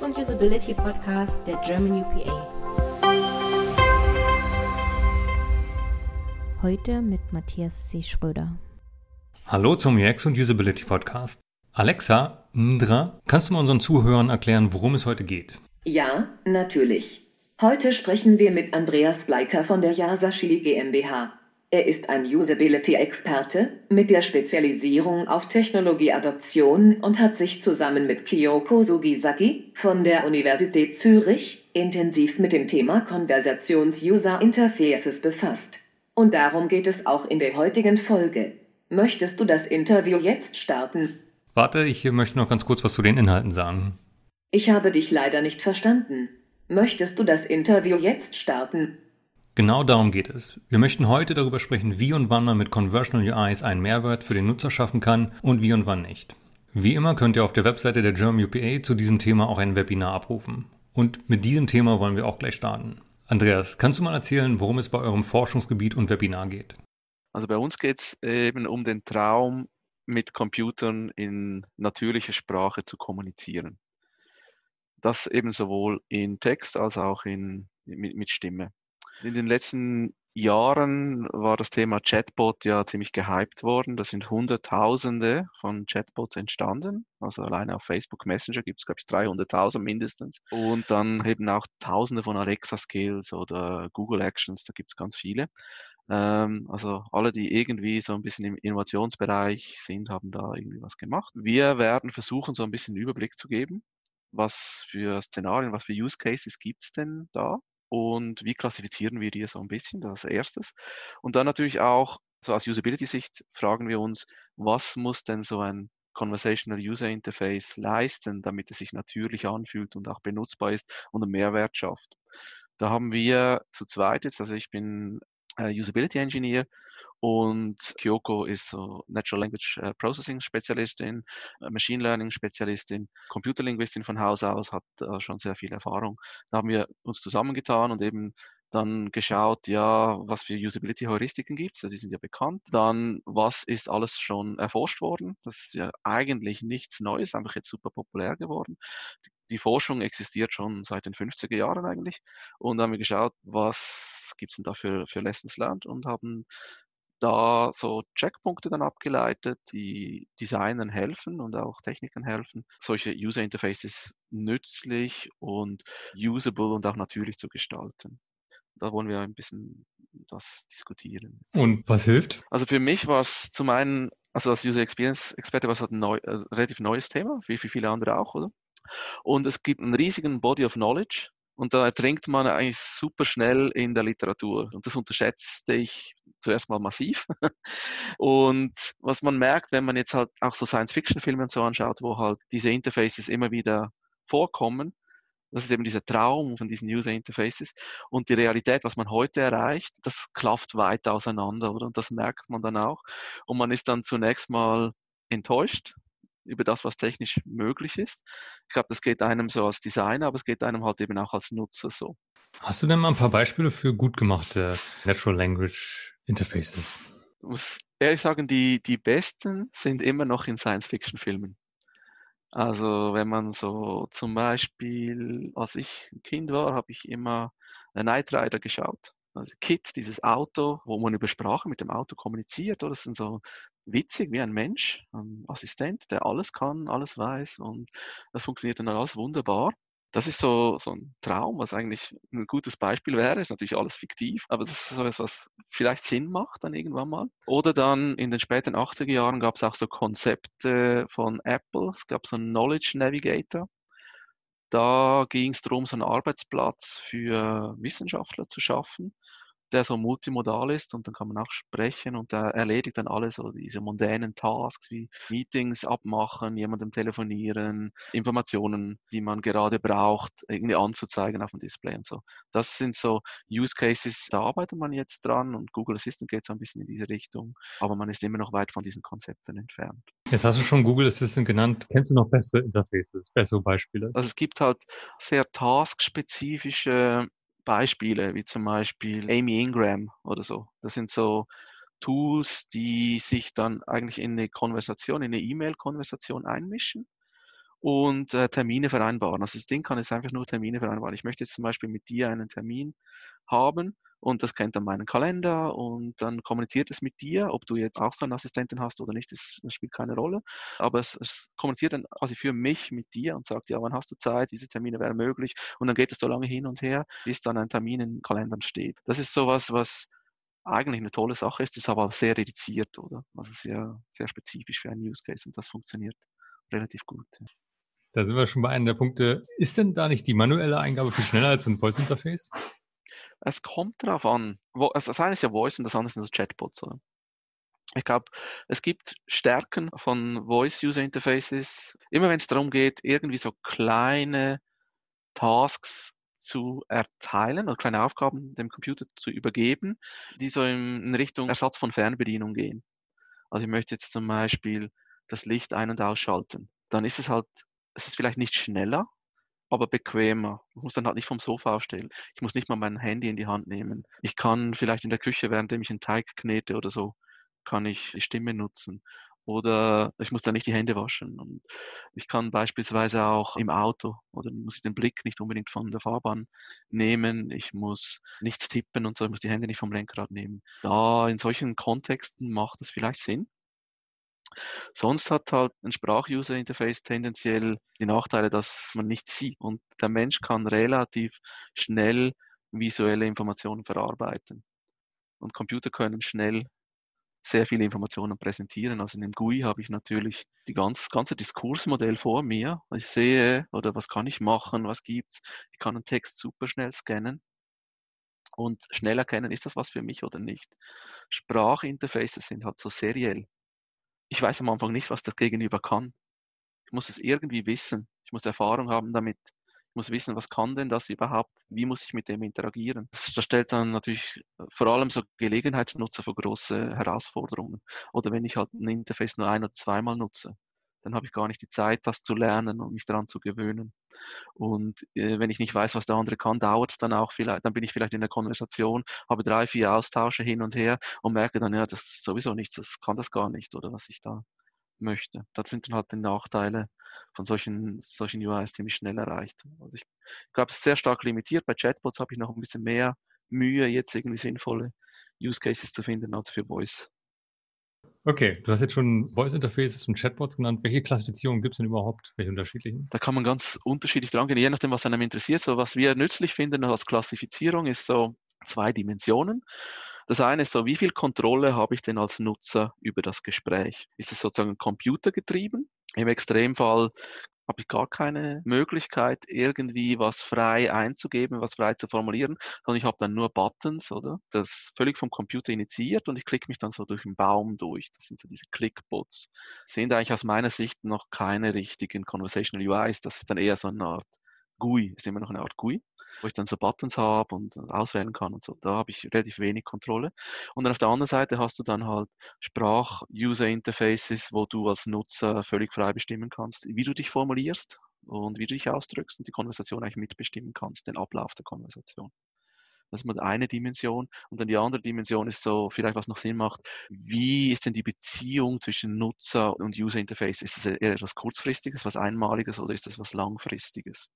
UX und Usability Podcast der German UPA. Heute mit Matthias C. Schröder. Hallo zum UX und Usability Podcast. Alexa, Ndra, kannst du mal unseren Zuhörern erklären, worum es heute geht? Ja, natürlich. Heute sprechen wir mit Andreas Bleiker von der Yasashili GmbH. Er ist ein Usability-Experte mit der Spezialisierung auf Technologieadoption und hat sich zusammen mit Kyoko Sugisaki von der Universität Zürich intensiv mit dem Thema Konversations-User-Interfaces befasst. Und darum geht es auch in der heutigen Folge. Möchtest du das Interview jetzt starten? Warte, ich möchte noch ganz kurz was zu den Inhalten sagen. Ich habe dich leider nicht verstanden. Möchtest du das Interview jetzt starten? Genau darum geht es. Wir möchten heute darüber sprechen, wie und wann man mit Conversational UIs einen Mehrwert für den Nutzer schaffen kann und wie und wann nicht. Wie immer könnt ihr auf der Webseite der German UPA zu diesem Thema auch ein Webinar abrufen. Und mit diesem Thema wollen wir auch gleich starten. Andreas, kannst du mal erzählen, worum es bei eurem Forschungsgebiet und Webinar geht? Also bei uns geht es eben um den Traum, mit Computern in natürlicher Sprache zu kommunizieren. Das eben sowohl in Text als auch in, mit, mit Stimme. In den letzten Jahren war das Thema Chatbot ja ziemlich gehypt worden. Da sind Hunderttausende von Chatbots entstanden. Also alleine auf Facebook Messenger gibt es, glaube ich, 300.000 mindestens. Und dann eben auch Tausende von Alexa Skills oder Google Actions, da gibt es ganz viele. Ähm, also alle, die irgendwie so ein bisschen im Innovationsbereich sind, haben da irgendwie was gemacht. Wir werden versuchen, so ein bisschen einen Überblick zu geben. Was für Szenarien, was für Use Cases gibt es denn da? Und wie klassifizieren wir die so ein bisschen, das als erstes. Und dann natürlich auch, so aus Usability-Sicht, fragen wir uns, was muss denn so ein Conversational User Interface leisten, damit es sich natürlich anfühlt und auch benutzbar ist und einen Mehrwert schafft. Da haben wir zu zweit jetzt, also ich bin äh, Usability Engineer und Kyoko ist so Natural Language äh, Processing Spezialistin, äh, Machine Learning Spezialistin, Computerlinguistin von Haus aus, hat äh, schon sehr viel Erfahrung. Da haben wir uns zusammengetan und eben dann geschaut, ja, was für Usability-Heuristiken gibt es, also die sind ja bekannt. Dann, was ist alles schon erforscht worden? Das ist ja eigentlich nichts Neues, einfach jetzt super populär geworden. Die Forschung existiert schon seit den 50er Jahren eigentlich. Und dann haben wir geschaut, was gibt es denn da für, für Lessons learned und haben da so Checkpunkte dann abgeleitet, die Designern helfen und auch Technikern helfen, solche User Interfaces nützlich und usable und auch natürlich zu gestalten. Da wollen wir ein bisschen das diskutieren. Und was hilft? Also für mich war es zum einen, also als User Experience Experte war es halt ein neu, äh, relativ neues Thema, wie für viele andere auch, oder? Und es gibt einen riesigen Body of Knowledge, und da ertrinkt man eigentlich super schnell in der Literatur. Und das unterschätzte ich zuerst mal massiv. Und was man merkt, wenn man jetzt halt auch so Science-Fiction-Filme und so anschaut, wo halt diese Interfaces immer wieder vorkommen, das ist eben dieser Traum von diesen User Interfaces. Und die Realität, was man heute erreicht, das klafft weit auseinander, oder? Und das merkt man dann auch. Und man ist dann zunächst mal enttäuscht, über das, was technisch möglich ist. Ich glaube, das geht einem so als Designer, aber es geht einem halt eben auch als Nutzer so. Hast du denn mal ein paar Beispiele für gut gemachte Natural Language Interfaces? Ich muss ehrlich sagen, die, die besten sind immer noch in Science-Fiction-Filmen. Also wenn man so zum Beispiel, als ich ein Kind war, habe ich immer Night Rider geschaut. Also Kit, dieses Auto, wo man über Sprache mit dem Auto kommuniziert, oder? Das sind so witzig wie ein Mensch, ein Assistent, der alles kann, alles weiß und das funktioniert dann alles wunderbar. Das ist so, so ein Traum, was eigentlich ein gutes Beispiel wäre. Ist natürlich alles fiktiv, aber das ist so etwas, was vielleicht Sinn macht dann irgendwann mal. Oder dann in den späten 80er Jahren gab es auch so Konzepte von Apple. Es gab so einen Knowledge Navigator. Da ging es darum, so einen Arbeitsplatz für Wissenschaftler zu schaffen der so multimodal ist und dann kann man auch sprechen und der erledigt dann alle so diese mondänen Tasks wie Meetings abmachen, jemandem telefonieren, Informationen, die man gerade braucht, irgendwie anzuzeigen auf dem Display und so. Das sind so Use Cases, da arbeitet man jetzt dran und Google Assistant geht so ein bisschen in diese Richtung, aber man ist immer noch weit von diesen Konzepten entfernt. Jetzt hast du schon Google Assistant genannt. Kennst du noch bessere Interfaces, bessere Beispiele? Also es gibt halt sehr taskspezifische Beispiele, wie zum Beispiel Amy Ingram oder so. Das sind so Tools, die sich dann eigentlich in eine Konversation, in eine E-Mail-Konversation einmischen und äh, Termine vereinbaren. Also das Ding kann jetzt einfach nur Termine vereinbaren. Ich möchte jetzt zum Beispiel mit dir einen Termin haben und das kennt dann meinen Kalender und dann kommuniziert es mit dir, ob du jetzt auch so einen Assistenten hast oder nicht, das, das spielt keine Rolle. Aber es, es, kommuniziert dann quasi für mich mit dir und sagt, ja, wann hast du Zeit, diese Termine wären möglich und dann geht es so lange hin und her, bis dann ein Termin in Kalendern steht. Das ist sowas, was eigentlich eine tolle Sache ist, ist aber sehr reduziert, oder? Also sehr, sehr spezifisch für einen Use Case und das funktioniert relativ gut. Ja. Da sind wir schon bei einem der Punkte. Ist denn da nicht die manuelle Eingabe viel schneller als ein Voice-Interface? Es kommt darauf an. Also das eine ist ja Voice und das andere sind so Chatbots. Oder? Ich glaube, es gibt Stärken von Voice-User-Interfaces. Immer wenn es darum geht, irgendwie so kleine Tasks zu erteilen oder kleine Aufgaben dem Computer zu übergeben, die so in Richtung Ersatz von Fernbedienung gehen. Also ich möchte jetzt zum Beispiel das Licht ein- und ausschalten. Dann ist es halt es ist vielleicht nicht schneller, aber bequemer. Ich muss dann halt nicht vom Sofa aufstehen. Ich muss nicht mal mein Handy in die Hand nehmen. Ich kann vielleicht in der Küche, währenddem ich einen Teig knete oder so, kann ich die Stimme nutzen. Oder ich muss dann nicht die Hände waschen. Und ich kann beispielsweise auch im Auto oder muss ich den Blick nicht unbedingt von der Fahrbahn nehmen. Ich muss nichts tippen und so. Ich muss die Hände nicht vom Lenkrad nehmen. Da in solchen Kontexten macht es vielleicht Sinn. Sonst hat halt ein Sprach-User-Interface tendenziell die Nachteile, dass man nichts sieht. Und der Mensch kann relativ schnell visuelle Informationen verarbeiten. Und Computer können schnell sehr viele Informationen präsentieren. Also in dem GUI habe ich natürlich die ganz, ganze Diskursmodell vor mir. Ich sehe, oder was kann ich machen, was gibt's. Ich kann einen Text super schnell scannen und schnell erkennen, ist das was für mich oder nicht. Sprachinterfaces sind halt so seriell ich weiß am Anfang nicht, was das Gegenüber kann. Ich muss es irgendwie wissen. Ich muss Erfahrung haben damit. Ich muss wissen, was kann denn das überhaupt? Wie muss ich mit dem interagieren? Das, das stellt dann natürlich äh, vor allem so Gelegenheitsnutzer vor große Herausforderungen. Oder wenn ich halt ein Interface nur ein oder zweimal nutze dann habe ich gar nicht die Zeit, das zu lernen und mich daran zu gewöhnen. Und äh, wenn ich nicht weiß, was der andere kann, dauert es dann auch vielleicht, dann bin ich vielleicht in der Konversation, habe drei, vier Austausche hin und her und merke dann, ja, das ist sowieso nichts, das kann das gar nicht oder was ich da möchte. Das sind dann halt die Nachteile von solchen, solchen UIs ziemlich schnell erreicht. Also ich glaube, es ist sehr stark limitiert. Bei Chatbots habe ich noch ein bisschen mehr Mühe, jetzt irgendwie sinnvolle Use Cases zu finden als für Voice. Okay, du hast jetzt schon Voice Interfaces und Chatbots genannt. Welche Klassifizierungen gibt es denn überhaupt? Welche unterschiedlichen? Da kann man ganz unterschiedlich dran gehen, je nachdem, was einem interessiert. So, was wir nützlich finden als Klassifizierung ist so zwei Dimensionen. Das eine ist so, wie viel Kontrolle habe ich denn als Nutzer über das Gespräch? Ist es sozusagen computergetrieben? Im Extremfall habe ich gar keine Möglichkeit, irgendwie was frei einzugeben, was frei zu formulieren, sondern ich habe dann nur Buttons, oder? Das völlig vom Computer initiiert und ich klicke mich dann so durch den Baum durch. Das sind so diese Clickbots. Sind eigentlich aus meiner Sicht noch keine richtigen Conversational UIs. Das ist dann eher so eine Art GUI, ist immer noch eine Art GUI wo ich dann so Buttons habe und auswählen kann und so. Da habe ich relativ wenig Kontrolle. Und dann auf der anderen Seite hast du dann halt Sprach-User-Interfaces, wo du als Nutzer völlig frei bestimmen kannst, wie du dich formulierst und wie du dich ausdrückst und die Konversation eigentlich mitbestimmen kannst, den Ablauf der Konversation. Das ist mal eine Dimension. Und dann die andere Dimension ist so, vielleicht was noch Sinn macht, wie ist denn die Beziehung zwischen Nutzer und User Interface? Ist es eher etwas Kurzfristiges, was Einmaliges oder ist es was Langfristiges?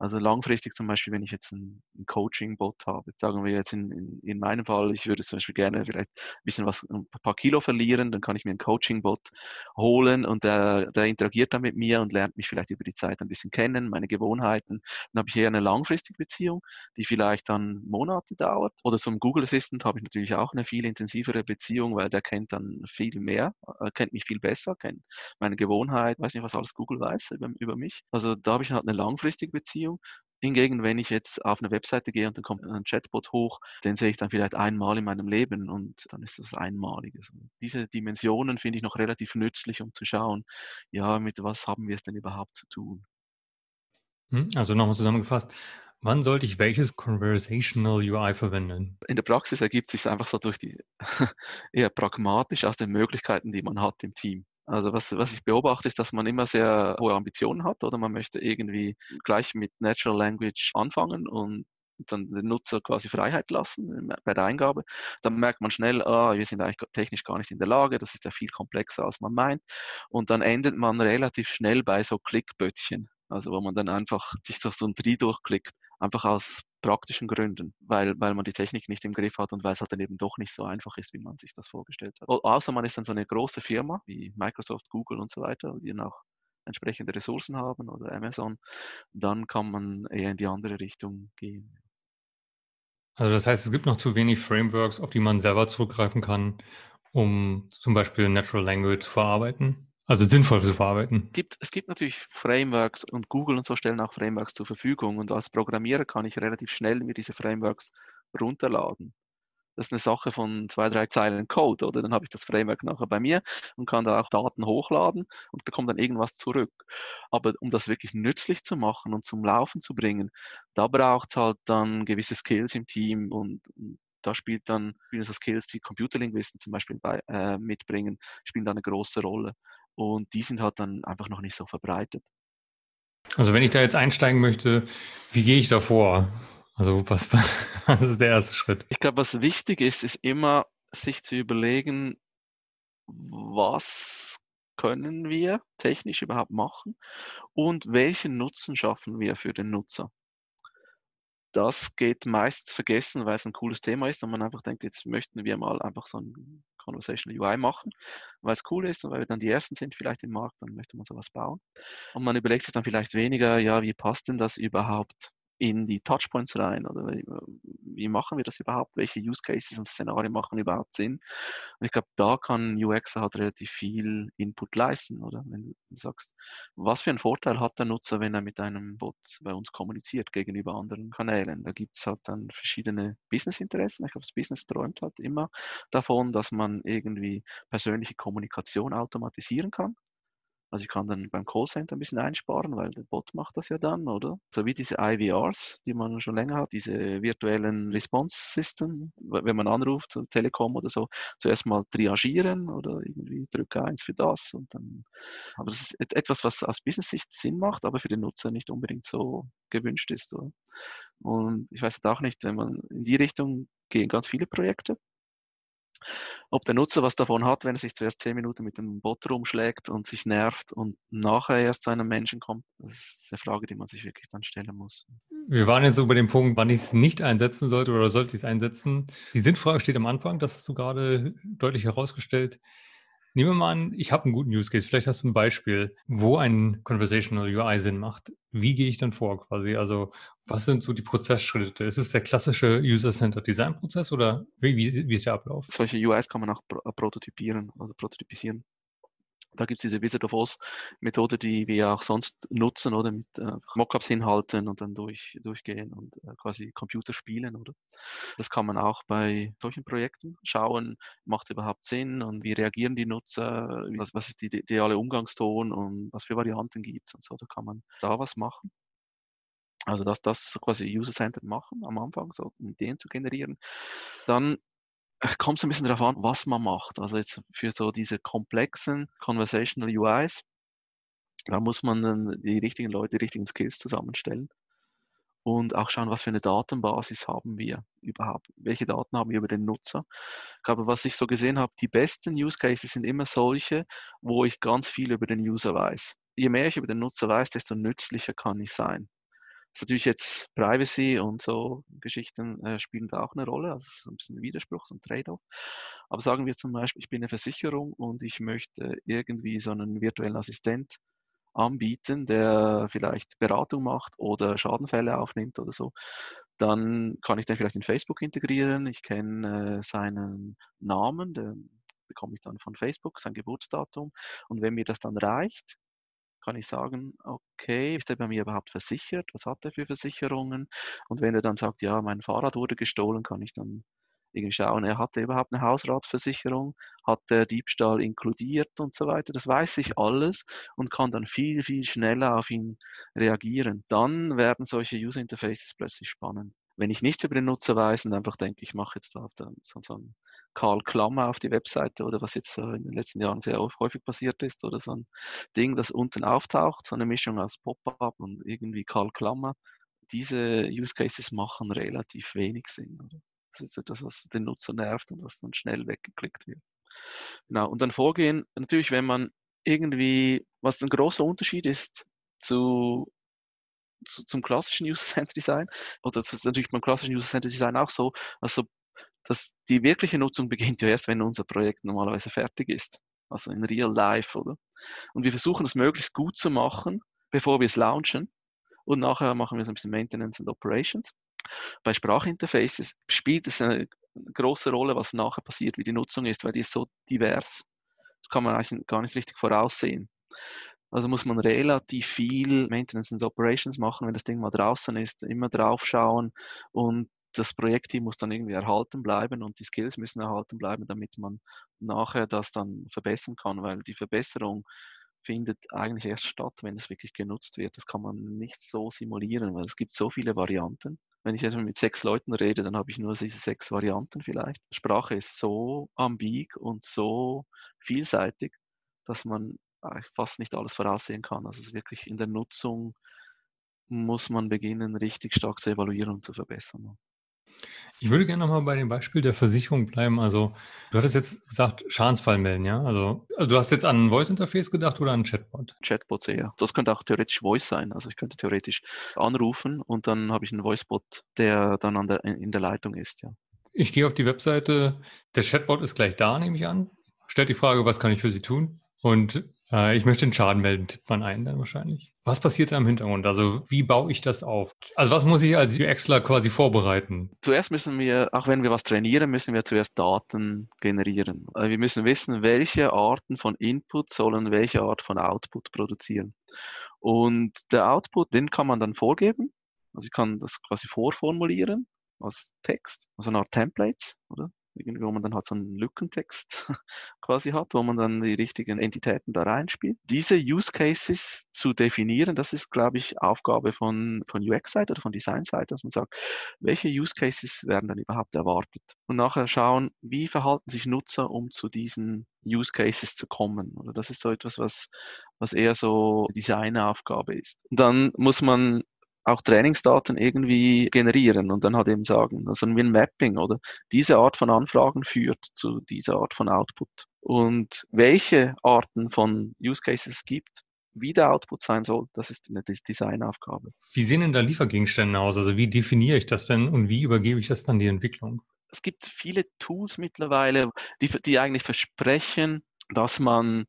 Also langfristig zum Beispiel, wenn ich jetzt ein, ein Coaching-Bot habe, sagen wir jetzt in, in, in, meinem Fall, ich würde zum Beispiel gerne vielleicht ein bisschen was, ein paar Kilo verlieren, dann kann ich mir einen Coaching-Bot holen und der, der interagiert dann mit mir und lernt mich vielleicht über die Zeit ein bisschen kennen, meine Gewohnheiten. Dann habe ich eher eine langfristige Beziehung, die vielleicht dann Monate dauert. Oder zum Google Assistant habe ich natürlich auch eine viel intensivere Beziehung, weil der kennt dann viel mehr, äh, kennt mich viel besser, kennt meine Gewohnheit, weiß nicht, was alles Google weiß über, über mich. Also da habe ich halt eine langfristige Beziehung Beziehung. Hingegen, wenn ich jetzt auf eine Webseite gehe und dann kommt ein Chatbot hoch, den sehe ich dann vielleicht einmal in meinem Leben und dann ist das Einmaliges. Und diese Dimensionen finde ich noch relativ nützlich, um zu schauen, ja, mit was haben wir es denn überhaupt zu tun? Hm, also nochmal zusammengefasst, wann sollte ich welches Conversational UI verwenden? In der Praxis ergibt sich es einfach so durch die eher pragmatisch aus den Möglichkeiten, die man hat im Team. Also was, was ich beobachte, ist, dass man immer sehr hohe Ambitionen hat oder man möchte irgendwie gleich mit Natural Language anfangen und dann den Nutzer quasi Freiheit lassen bei der Eingabe, dann merkt man schnell, ah, wir sind eigentlich technisch gar nicht in der Lage, das ist ja viel komplexer, als man meint. Und dann endet man relativ schnell bei so Klickböttchen, also wo man dann einfach sich durch so ein Tri durchklickt, einfach aus praktischen Gründen, weil, weil man die Technik nicht im Griff hat und weil es halt dann eben doch nicht so einfach ist, wie man sich das vorgestellt hat. Außer man ist dann so eine große Firma wie Microsoft, Google und so weiter, die dann auch entsprechende Ressourcen haben oder Amazon, dann kann man eher in die andere Richtung gehen. Also das heißt, es gibt noch zu wenig Frameworks, auf die man selber zurückgreifen kann, um zum Beispiel Natural Language zu verarbeiten. Also sinnvoll zu verarbeiten. Gibt, es gibt natürlich Frameworks und Google und so stellen auch Frameworks zur Verfügung. Und als Programmierer kann ich relativ schnell mir diese Frameworks runterladen das ist eine Sache von zwei, drei Zeilen Code, oder? Dann habe ich das Framework nachher bei mir und kann da auch Daten hochladen und bekomme dann irgendwas zurück. Aber um das wirklich nützlich zu machen und zum Laufen zu bringen, da braucht es halt dann gewisse Skills im Team und, und da spielt dann spielen so Skills, die Computerlinguisten zum Beispiel bei, äh, mitbringen, spielen da eine große Rolle. Und die sind halt dann einfach noch nicht so verbreitet. Also wenn ich da jetzt einsteigen möchte, wie gehe ich da vor? Also was, was ist der erste Schritt? Ich glaube, was wichtig ist, ist immer sich zu überlegen, was können wir technisch überhaupt machen und welchen Nutzen schaffen wir für den Nutzer. Das geht meist vergessen, weil es ein cooles Thema ist und man einfach denkt, jetzt möchten wir mal einfach so ein Conversational UI machen, weil es cool ist und weil wir dann die Ersten sind vielleicht im Markt, dann möchte man sowas bauen. Und man überlegt sich dann vielleicht weniger, ja, wie passt denn das überhaupt in die Touchpoints rein oder wie, machen wir das überhaupt? Welche Use Cases und Szenarien machen überhaupt Sinn? Und ich glaube, da kann UX halt relativ viel Input leisten, oder? Wenn du sagst, was für einen Vorteil hat der Nutzer, wenn er mit einem Bot bei uns kommuniziert gegenüber anderen Kanälen? Da gibt es halt dann verschiedene Business-Interessen. Ich glaube, das Business träumt halt immer davon, dass man irgendwie persönliche Kommunikation automatisieren kann. Also ich kann dann beim Callcenter ein bisschen einsparen, weil der Bot macht das ja dann, oder? So wie diese IVRs, die man schon länger hat, diese virtuellen Response System, wenn man anruft, Telekom oder so, zuerst mal triagieren oder irgendwie drücke eins für das und dann. Aber das ist etwas, was aus Business-Sicht Sinn macht, aber für den Nutzer nicht unbedingt so gewünscht ist. Oder? Und ich weiß auch nicht, wenn man in die Richtung gehen ganz viele Projekte. Ob der Nutzer was davon hat, wenn er sich zuerst zehn Minuten mit dem Bot rumschlägt und sich nervt und nachher erst zu einem Menschen kommt, das ist eine Frage, die man sich wirklich dann stellen muss. Wir waren jetzt über den Punkt, wann ich es nicht einsetzen sollte oder sollte ich es einsetzen. Die Sinnfrage steht am Anfang, das hast du gerade deutlich herausgestellt. Nehmen wir mal an, ich habe einen guten Use Case. Vielleicht hast du ein Beispiel, wo ein Conversational UI Sinn macht. Wie gehe ich dann vor quasi? Also was sind so die Prozessschritte? Ist es der klassische User-Centered Design-Prozess oder wie, wie, wie, ist der Ablauf? Solche UIs kann man auch prototypieren, also prototypisieren. Da gibt es diese Wizard of Oz Methode, die wir auch sonst nutzen, oder mit äh, Mockups hinhalten und dann durch, durchgehen und äh, quasi Computer spielen, oder? Das kann man auch bei solchen Projekten schauen, macht es überhaupt Sinn und wie reagieren die Nutzer, was, was ist die ideale Umgangston und was für Varianten gibt es und so. Da kann man da was machen. Also dass das quasi User-Centered machen am Anfang, so Ideen zu generieren. Dann kommt es ein bisschen darauf an, was man macht. Also jetzt für so diese komplexen Conversational UIs, da muss man dann die richtigen Leute, die richtigen Skills zusammenstellen und auch schauen, was für eine Datenbasis haben wir überhaupt, welche Daten haben wir über den Nutzer. Ich glaube, was ich so gesehen habe, die besten Use Cases sind immer solche, wo ich ganz viel über den User weiß. Je mehr ich über den Nutzer weiß, desto nützlicher kann ich sein ist natürlich jetzt Privacy und so Geschichten äh, spielen da auch eine Rolle. Also ein bisschen Widerspruch, so ein Trade-off. Aber sagen wir zum Beispiel, ich bin eine Versicherung und ich möchte irgendwie so einen virtuellen Assistent anbieten, der vielleicht Beratung macht oder Schadenfälle aufnimmt oder so. Dann kann ich den vielleicht in Facebook integrieren. Ich kenne äh, seinen Namen, den bekomme ich dann von Facebook, sein Geburtsdatum. Und wenn mir das dann reicht, kann ich sagen, okay, ist er bei mir überhaupt versichert? Was hat er für Versicherungen? Und wenn er dann sagt, ja, mein Fahrrad wurde gestohlen, kann ich dann irgendwie schauen, er hatte überhaupt eine Hausratversicherung, hat der Diebstahl inkludiert und so weiter. Das weiß ich alles und kann dann viel, viel schneller auf ihn reagieren. Dann werden solche User Interfaces plötzlich spannend wenn ich nichts über den Nutzer weiß und einfach denke, ich mache jetzt da so, so einen Karl Klammer auf die Webseite oder was jetzt in den letzten Jahren sehr häufig passiert ist oder so ein Ding, das unten auftaucht, so eine Mischung aus Pop-up und irgendwie Karl Klammer, diese Use Cases machen relativ wenig Sinn. Oder? Das ist etwas, was den Nutzer nervt und was dann schnell weggeklickt wird. Genau, und dann vorgehen, natürlich, wenn man irgendwie, was ein großer Unterschied ist zu, zu zum klassischen User-Center Design, oder das ist natürlich beim klassischen User-Center Design auch so, also dass die wirkliche Nutzung beginnt ja erst, wenn unser Projekt normalerweise fertig ist. Also in real life, oder? Und wir versuchen es möglichst gut zu machen, bevor wir es launchen. Und nachher machen wir so ein bisschen Maintenance und Operations. Bei Sprachinterfaces spielt es eine große Rolle, was nachher passiert, wie die Nutzung ist, weil die ist so divers. Das kann man eigentlich gar nicht richtig voraussehen. Also muss man relativ viel Maintenance and Operations machen, wenn das Ding mal draußen ist, immer drauf schauen und das Projektteam muss dann irgendwie erhalten bleiben und die Skills müssen erhalten bleiben, damit man nachher das dann verbessern kann, weil die Verbesserung findet eigentlich erst statt, wenn es wirklich genutzt wird. Das kann man nicht so simulieren, weil es gibt so viele Varianten. Wenn ich jetzt mit sechs Leuten rede, dann habe ich nur diese sechs Varianten vielleicht. Sprache ist so ambig und so vielseitig, dass man fast nicht alles voraussehen kann. Also es ist wirklich in der Nutzung muss man beginnen, richtig stark zu evaluieren und zu verbessern. Ich würde gerne nochmal bei dem Beispiel der Versicherung bleiben. Also, du hattest jetzt gesagt, Schadensfall melden, ja? Also, also du hast jetzt an ein Voice-Interface gedacht oder an ein Chatbot? Chatbot eher. Das könnte auch theoretisch Voice sein. Also, ich könnte theoretisch anrufen und dann habe ich einen Voicebot, der dann an der, in der Leitung ist, ja. Ich gehe auf die Webseite. Der Chatbot ist gleich da, nehme ich an. Stellt die Frage, was kann ich für Sie tun? Und äh, ich möchte den Schaden melden, tippt man ein dann wahrscheinlich. Was passiert da im Hintergrund? Also wie baue ich das auf? Also was muss ich als UXler quasi vorbereiten? Zuerst müssen wir, auch wenn wir was trainieren, müssen wir zuerst Daten generieren. Also wir müssen wissen, welche Arten von Input sollen welche Art von Output produzieren. Und der Output, den kann man dann vorgeben. Also ich kann das quasi vorformulieren als Text, also eine Art Templates, oder? Wo man dann halt so einen Lückentext quasi hat, wo man dann die richtigen Entitäten da reinspielt. Diese Use Cases zu definieren, das ist, glaube ich, Aufgabe von, von UX-Seite oder von Design-Seite, dass man sagt, welche Use Cases werden dann überhaupt erwartet? Und nachher schauen, wie verhalten sich Nutzer, um zu diesen Use Cases zu kommen. Oder das ist so etwas, was, was eher so Designaufgabe ist. Und dann muss man auch Trainingsdaten irgendwie generieren und dann halt eben sagen, also wie ein Mapping oder diese Art von Anfragen führt zu dieser Art von Output. Und welche Arten von Use Cases es gibt, wie der Output sein soll, das ist eine Designaufgabe. Wie sehen denn da Liefergegenstände aus? Also wie definiere ich das denn und wie übergebe ich das dann die Entwicklung? Es gibt viele Tools mittlerweile, die, die eigentlich versprechen, dass man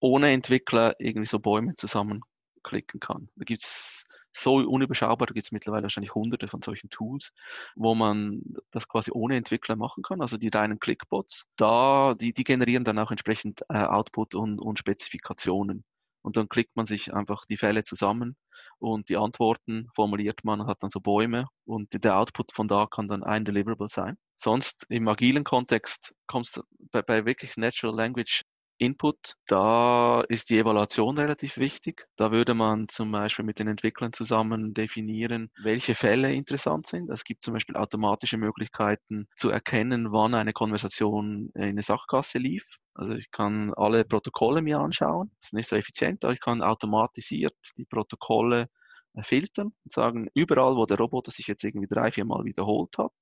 ohne Entwickler irgendwie so Bäume zusammenklicken kann. Da gibt es so unüberschaubar. Da gibt es mittlerweile wahrscheinlich hunderte von solchen Tools, wo man das quasi ohne Entwickler machen kann. Also die reinen Clickbots, da, die, die generieren dann auch entsprechend äh, Output und, und Spezifikationen. Und dann klickt man sich einfach die Fälle zusammen und die Antworten formuliert man und hat dann so Bäume und der Output von da kann dann ein Deliverable sein. Sonst im agilen Kontext kommst bei, bei wirklich Natural Language Input, da ist die Evaluation relativ wichtig. Da würde man zum Beispiel mit den Entwicklern zusammen definieren, welche Fälle interessant sind. Es gibt zum Beispiel automatische Möglichkeiten zu erkennen, wann eine Konversation in eine Sachkasse lief. Also ich kann alle Protokolle mir anschauen. Das ist nicht so effizient, aber ich kann automatisiert die Protokolle äh, filtern und sagen, überall, wo der Roboter sich jetzt irgendwie drei, vier Mal wiederholt hat,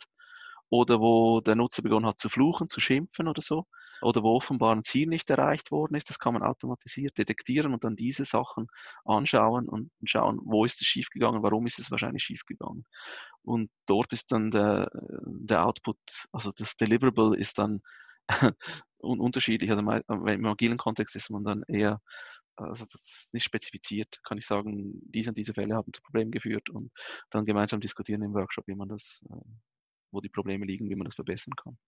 oder wo der Nutzer begonnen hat zu fluchen, zu schimpfen oder so, oder wo offenbar ein Ziel nicht erreicht worden ist. Das kann man automatisiert detektieren und dann diese Sachen anschauen und schauen, wo ist es schiefgegangen, warum ist es wahrscheinlich schiefgegangen. Und dort ist dann der, der Output, also das Deliverable ist dann unterschiedlich. Also im agilen Kontext ist man dann eher also das ist nicht spezifiziert, kann ich sagen, diese und diese Fälle haben zu Problemen geführt und dann gemeinsam diskutieren im Workshop, wie man das äh, wo die Probleme liegen, wie man das verbessern kann.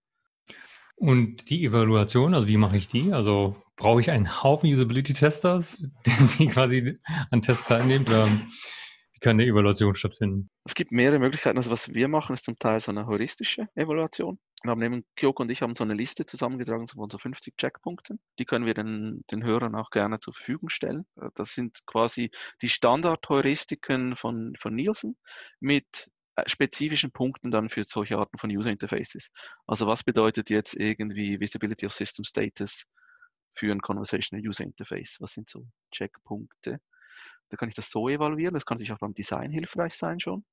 Und die Evaluation, also wie mache ich die? Also brauche ich einen Haufen Usability-Testers, die quasi an Tests teilnehmen? Wie kann eine Evaluation stattfinden? Es gibt mehrere Möglichkeiten. Also was wir machen, ist zum Teil so eine heuristische Evaluation. Wir haben eben, Kyoko und ich haben so eine Liste zusammengetragen von so 50 Checkpunkten. Die können wir den, den Hörern auch gerne zur Verfügung stellen. Das sind quasi die Standard-Heuristiken von, von Nielsen mit spezifischen Punkten dann für solche Arten von User Interfaces. Also was bedeutet jetzt irgendwie Visibility of System Status für ein Conversational User Interface? Was sind so Checkpunkte? Da kann ich das so evaluieren. Das kann sich auch beim Design hilfreich sein schon.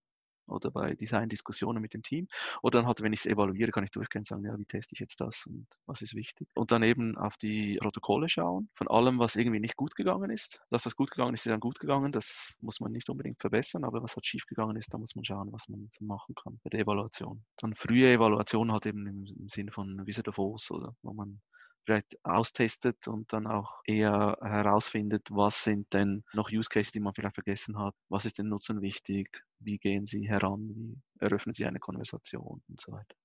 Oder bei Design-Diskussionen mit dem Team. Oder dann halt, wenn ich es evaluiere, kann ich durchgehen und sagen, ja, wie teste ich jetzt das und was ist wichtig. Und dann eben auf die Protokolle schauen, von allem, was irgendwie nicht gut gegangen ist. Das, was gut gegangen ist, ist dann gut gegangen. Das muss man nicht unbedingt verbessern, aber was halt schief gegangen ist, da muss man schauen, was man machen kann bei der Evaluation. Dann frühe Evaluation halt eben im, im Sinne von Wizard of Oz oder wo man vielleicht austestet und dann auch eher herausfindet, was sind denn noch Use Cases, die man vielleicht vergessen hat, was ist den Nutzern wichtig, wie gehen sie heran, wie eröffnen sie eine Konversation und so weiter.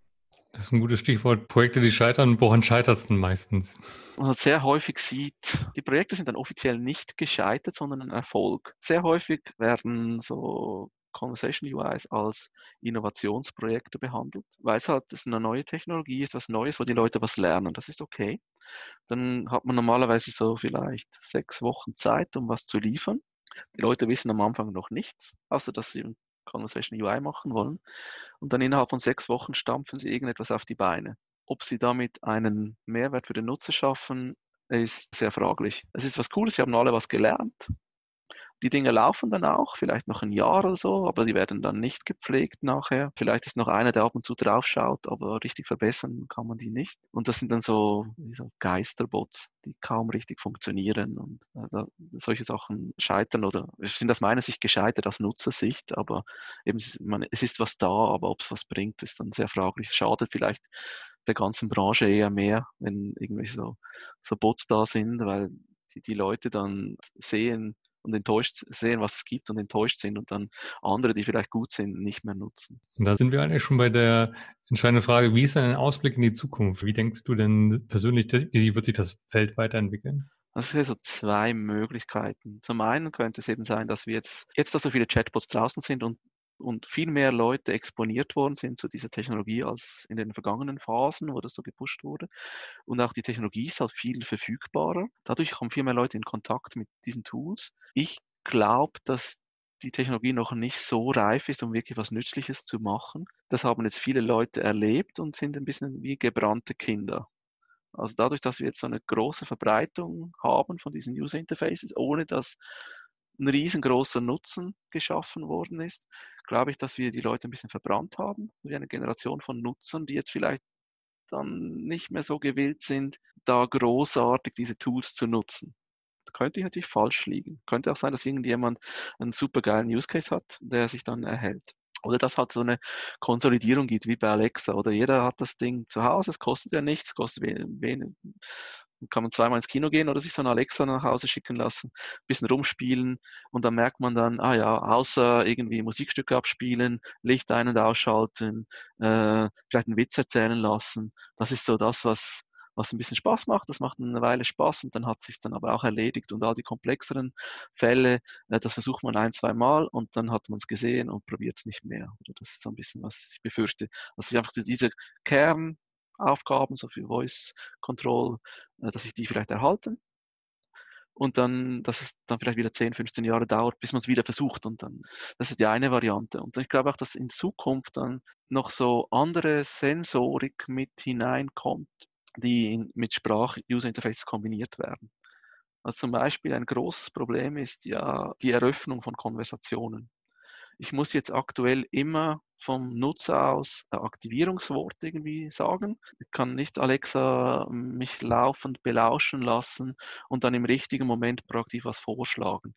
Das ist ein gutes Stichwort. Projekte, die scheitern, woran scheiterst du meistens? Man sehr häufig sieht, die Projekte sind dann offiziell nicht gescheitert, sondern ein Erfolg. Sehr häufig werden so Conversation UIs als Innovationsprojekte behandelt, weil es halt eine neue Technologie ist, was Neues, wo die Leute was lernen. Das ist okay. Dann hat man normalerweise so vielleicht sechs Wochen Zeit, um was zu liefern. Die Leute wissen am Anfang noch nichts, außer dass sie ein Conversation UI machen wollen. Und dann innerhalb von sechs Wochen stampfen sie irgendetwas auf die Beine. Ob sie damit einen Mehrwert für den Nutzer schaffen, ist sehr fraglich. Es ist was Cooles, sie haben alle was gelernt. Die Dinge laufen dann auch, vielleicht noch ein Jahr oder so, aber die werden dann nicht gepflegt nachher. Vielleicht ist noch einer, der ab und zu draufschaut, aber richtig verbessern kann man die nicht. Und das sind dann so, so Geisterbots, die kaum richtig funktionieren und äh, solche Sachen scheitern oder sind aus meiner Sicht gescheitert aus Nutzersicht, aber eben man, es ist was da, aber ob es was bringt, ist dann sehr fraglich. Es schadet vielleicht der ganzen Branche eher mehr, wenn irgendwelche so, so Bots da sind, weil die, die Leute dann sehen, und enttäuscht sehen, was es gibt und enttäuscht sind und dann andere, die vielleicht gut sind, nicht mehr nutzen. Und da sind wir eigentlich schon bei der entscheidenden Frage, wie ist denn ein Ausblick in die Zukunft? Wie denkst du denn persönlich, wie wird sich das Feld weiterentwickeln? Das sind so zwei Möglichkeiten. Zum einen könnte es eben sein, dass wir jetzt, jetzt, dass so viele Chatbots draußen sind und und viel mehr Leute exponiert worden sind zu dieser Technologie als in den vergangenen Phasen, wo das so gepusht wurde. Und auch die Technologie ist halt viel verfügbarer. Dadurch kommen viel mehr Leute in Kontakt mit diesen Tools. Ich glaube, dass die Technologie noch nicht so reif ist, um wirklich was Nützliches zu machen. Das haben jetzt viele Leute erlebt und sind ein bisschen wie gebrannte Kinder. Also dadurch, dass wir jetzt so eine große Verbreitung haben von diesen User Interfaces, ohne dass ein riesengroßer Nutzen geschaffen worden ist, glaube ich, dass wir die Leute ein bisschen verbrannt haben, wie eine Generation von Nutzern, die jetzt vielleicht dann nicht mehr so gewillt sind, da großartig diese Tools zu nutzen. Das könnte ich natürlich falsch liegen. Könnte auch sein, dass irgendjemand einen super geilen Use Case hat, der sich dann erhält. Oder dass halt so eine Konsolidierung gibt, wie bei Alexa. Oder jeder hat das Ding zu Hause, es kostet ja nichts, kostet wenig, kann man zweimal ins Kino gehen oder sich so eine Alexa nach Hause schicken lassen, ein bisschen rumspielen und dann merkt man dann, ah ja, außer irgendwie Musikstücke abspielen, Licht ein- und ausschalten, äh, vielleicht einen Witz erzählen lassen. Das ist so das, was, was ein bisschen Spaß macht. Das macht eine Weile Spaß und dann hat sich dann aber auch erledigt. Und all die komplexeren Fälle, äh, das versucht man ein, zwei Mal und dann hat man es gesehen und probiert es nicht mehr. Das ist so ein bisschen, was ich befürchte. Also einfach diese Kern, Aufgaben, so für Voice Control, äh, dass sich die vielleicht erhalten. Und dann, dass es dann vielleicht wieder 10, 15 Jahre dauert, bis man es wieder versucht. Und dann, das ist die eine Variante. Und ich glaube auch, dass in Zukunft dann noch so andere Sensorik mit hineinkommt, die in, mit Sprach-User-Interfaces kombiniert werden. Also zum Beispiel ein großes Problem ist ja die Eröffnung von Konversationen. Ich muss jetzt aktuell immer vom Nutzer aus Aktivierungswort irgendwie sagen. Ich kann nicht Alexa mich laufend belauschen lassen und dann im richtigen Moment proaktiv was vorschlagen.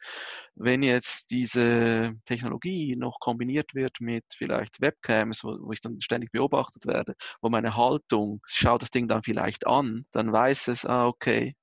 Wenn jetzt diese Technologie noch kombiniert wird mit vielleicht Webcams, wo, wo ich dann ständig beobachtet werde, wo meine Haltung, schaut das Ding dann vielleicht an, dann weiß es, ah, okay,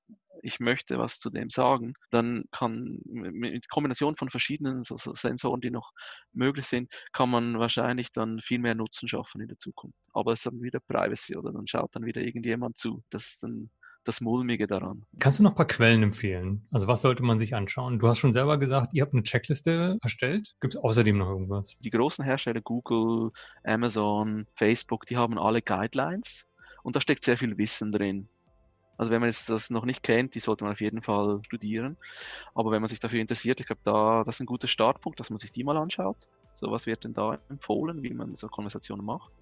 ich möchte was zu dem sagen, dann kann mit Kombination von verschiedenen Sensoren, die noch möglich sind, kann man wahrscheinlich dann viel mehr Nutzen schaffen in der Zukunft. Aber es ist dann wieder Privacy oder dann schaut dann wieder irgendjemand zu. Das ist dann das Mulmige daran. Kannst du noch ein paar Quellen empfehlen? Also was sollte man sich anschauen? Du hast schon selber gesagt, ihr habt eine Checkliste erstellt. Gibt es außerdem noch irgendwas? Die großen Hersteller, Google, Amazon, Facebook, die haben alle Guidelines und da steckt sehr viel Wissen drin. Also wenn man jetzt das noch nicht kennt, die sollte man auf jeden Fall studieren. Aber wenn man sich dafür interessiert, ich glaube, da das ist ein guter Startpunkt, dass man sich die mal anschaut. So was wird denn da empfohlen, wie man so Konversationen macht.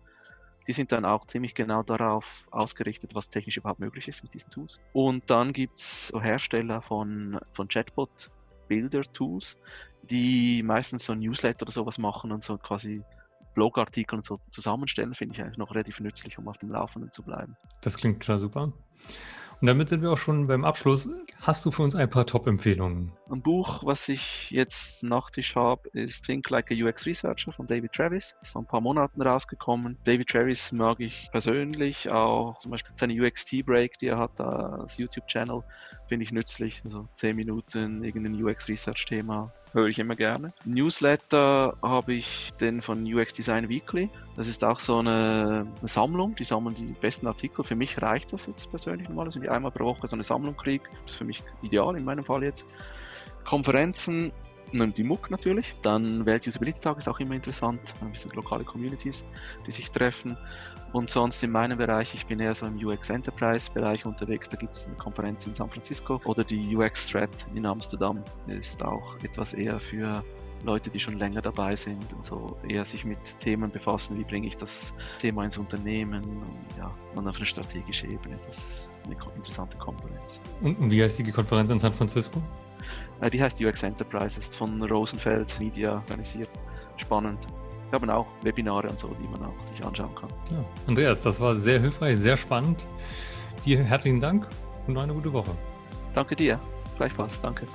Die sind dann auch ziemlich genau darauf ausgerichtet, was technisch überhaupt möglich ist mit diesen Tools. Und dann gibt es so Hersteller von, von Chatbot-Builder-Tools, die meistens so Newsletter oder sowas machen und so quasi Blogartikeln so zusammenstellen, finde ich eigentlich noch relativ nützlich, um auf dem Laufenden zu bleiben. Das klingt schon super. Und damit sind wir auch schon beim Abschluss. Hast du für uns ein paar Top-Empfehlungen? Ein Buch, was ich jetzt Tisch habe, ist Think Like a UX Researcher von David Travis. Ist vor ein paar Monaten rausgekommen. David Travis mag ich persönlich, auch zum Beispiel seine UX Tea Break, die er hat als YouTube-Channel, finde ich nützlich. Also 10 Minuten irgendein UX Research-Thema höre ich immer gerne. Newsletter habe ich den von UX Design Weekly. Das ist auch so eine, eine, Sammlung. Die sammeln die besten Artikel. Für mich reicht das jetzt persönlich normal, dass ich einmal pro Woche so eine Sammlung kriege. Das ist für mich ideal in meinem Fall jetzt. Konferenzen die MOOC natürlich. Dann Welt Usability Tag ist auch immer interessant. Ein bisschen lokale Communities, die sich treffen. Und sonst in meinem Bereich, ich bin eher so im UX Enterprise Bereich unterwegs. Da gibt es eine Konferenz in San Francisco oder die UX Thread in Amsterdam ist auch etwas eher für Leute, die schon länger dabei sind und so eher sich mit Themen befassen, wie bringe ich das Thema ins Unternehmen und ja, und auf eine strategische Ebene. Das ist eine interessante Konferenz. Und wie heißt die Konferenz in San Francisco? Äh, die heißt UX Enterprise, ist von Rosenfeld Media organisiert. Spannend. Wir haben auch Webinare und so, die man auch sich anschauen kann. Ja. Andreas, das war sehr hilfreich, sehr spannend. Dir herzlichen Dank und eine gute Woche. Danke dir. Gleichfalls. Danke.